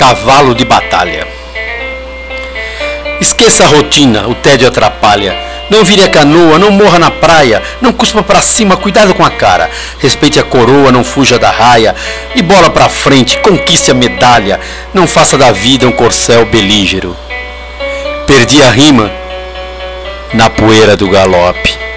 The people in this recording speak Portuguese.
cavalo de batalha. Esqueça a rotina, o tédio atrapalha. Não vire a canoa, não morra na praia, não cuspa para cima, cuidado com a cara. Respeite a coroa, não fuja da raia. E bola para frente, conquiste a medalha. Não faça da vida um corcel belígero. Perdi a rima na poeira do galope.